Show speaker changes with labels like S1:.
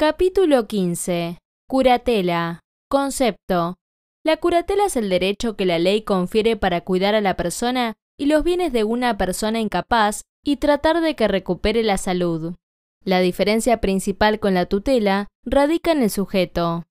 S1: Capítulo 15. Curatela. Concepto. La curatela es el derecho que la ley confiere para cuidar a la persona y los bienes de una persona incapaz y tratar de que recupere la salud. La diferencia principal con la tutela radica en el sujeto.